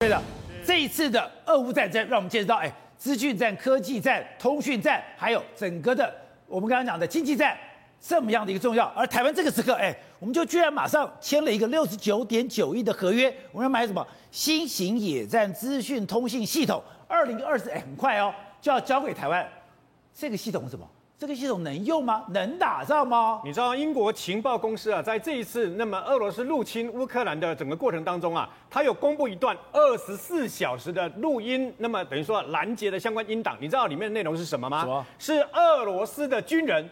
对的，这一次的俄乌战争，让我们见识到，哎，资讯战、科技战、通讯战，还有整个的我们刚刚讲的经济战，这么样的一个重要。而台湾这个时刻，哎，我们就居然马上签了一个六十九点九亿的合约，我们要买什么新型野战资讯通信系统，二零二四，哎，很快哦，就要交给台湾。这个系统是什么？这个系统能用吗？能打仗吗？你知道英国情报公司啊，在这一次那么俄罗斯入侵乌克兰的整个过程当中啊，它有公布一段二十四小时的录音，那么等于说拦截的相关音档，你知道里面的内容是什么吗？是俄罗斯的军人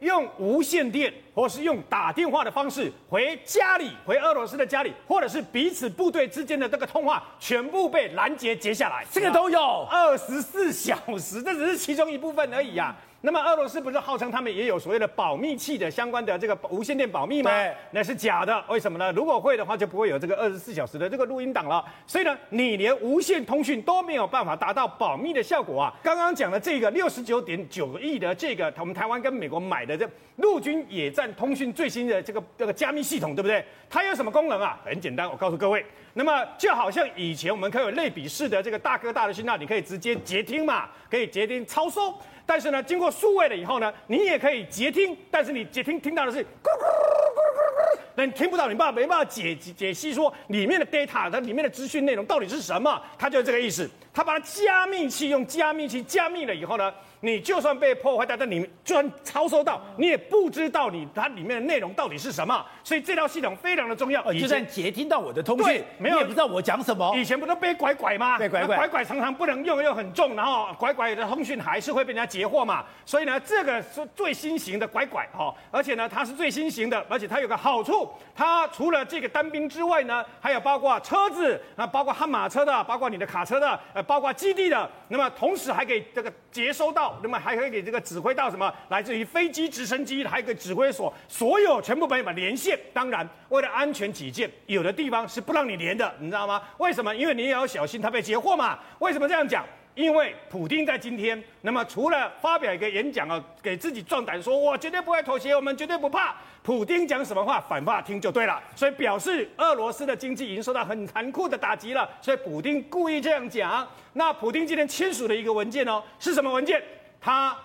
用无线电或是用打电话的方式回家里，回俄罗斯的家里，或者是彼此部队之间的这个通话，全部被拦截截下来，这个都有二十四小时，这只是其中一部分而已啊。那么俄罗斯不是号称他们也有所谓的保密器的相关的这个无线电保密吗？对，那是假的。为什么呢？如果会的话，就不会有这个二十四小时的这个录音档了。所以呢，你连无线通讯都没有办法达到保密的效果啊。刚刚讲的这个六十九点九亿的这个我们台湾跟美国买的这陆军野战通讯最新的这个这个加密系统，对不对？它有什么功能啊？很简单，我告诉各位。那么就好像以前我们可以有类比式的这个大哥大的讯号，你可以直接截听嘛，可以截听超收。但是呢，经过数位了以后呢，你也可以接听，但是你接听听到的是咕咕咕咕咕，那你听不到，你爸没办法解解析说里面的 data 它里面的资讯内容到底是什么，它就是这个意思。它把它加密器用加密器加密了以后呢，你就算被破坏掉，但你就算超收到，你也不知道你它里面的内容到底是什么。所以这套系统非常的重要。就算截听到我的通讯，没有也不知道我讲什么。以前不都被拐拐吗？被拐拐，拐拐常常不能用，又很重，然后拐拐的通讯还是会被人家截获嘛。所以呢，这个是最新型的拐拐哈，而且呢，它是最新型的，而且它有个好处，它除了这个单兵之外呢，还有包括车子，那包括悍马车的，包括你的卡车的，呃，包括基地的，那么同时还可以这个接收到，那么还可以给这个指挥到什么？来自于飞机、直升机，还有个指挥所，所有全部朋友们连线。当然，为了安全起见，有的地方是不让你连的，你知道吗？为什么？因为你也要小心他被截获嘛。为什么这样讲？因为普丁在今天，那么除了发表一个演讲啊，给自己壮胆，说我绝对不会妥协，我们绝对不怕。普丁讲什么话，反话听就对了。所以表示俄罗斯的经济已经受到很残酷的打击了。所以普丁故意这样讲。那普丁今天签署的一个文件哦，是什么文件？他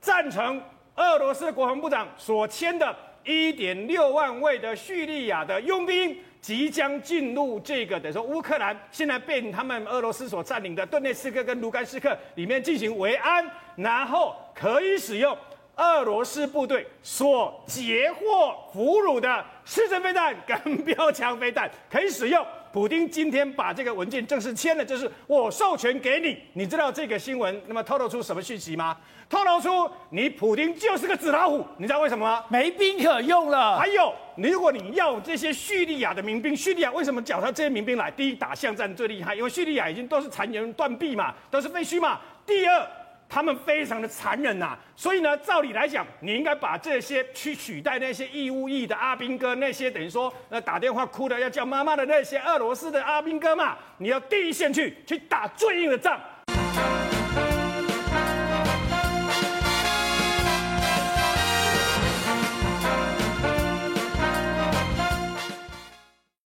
赞成俄罗斯国防部长所签的1.6万位的叙利亚的佣兵。即将进入这个等于说乌克兰，现在被他们俄罗斯所占领的顿涅茨克跟卢甘斯克里面进行围安，然后可以使用俄罗斯部队所截获俘虏的刺针飞弹跟标枪飞弹，可以使用。普丁今天把这个文件正式签了，就是我授权给你。你知道这个新闻那么透露出什么讯息吗？透露出你普丁就是个纸老虎。你知道为什么吗？没兵可用了。还有，如果你要这些叙利亚的民兵，叙利亚为什么找他这些民兵来？第一，打巷战最厉害，因为叙利亚已经都是残垣断壁嘛，都是废墟嘛。第二。他们非常的残忍呐，所以呢，照理来讲，你应该把这些去取代那些义务役的阿兵哥，那些等于说呃打电话哭的要叫妈妈的那些俄罗斯的阿兵哥嘛，你要第一线去去打最硬的仗。